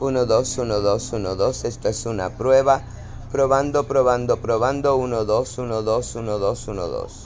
1, 2, 1, 2, 1, 2. Esto es una prueba. Probando, probando, probando. 1, 2, 1, 2, 1, 2, 1, 2.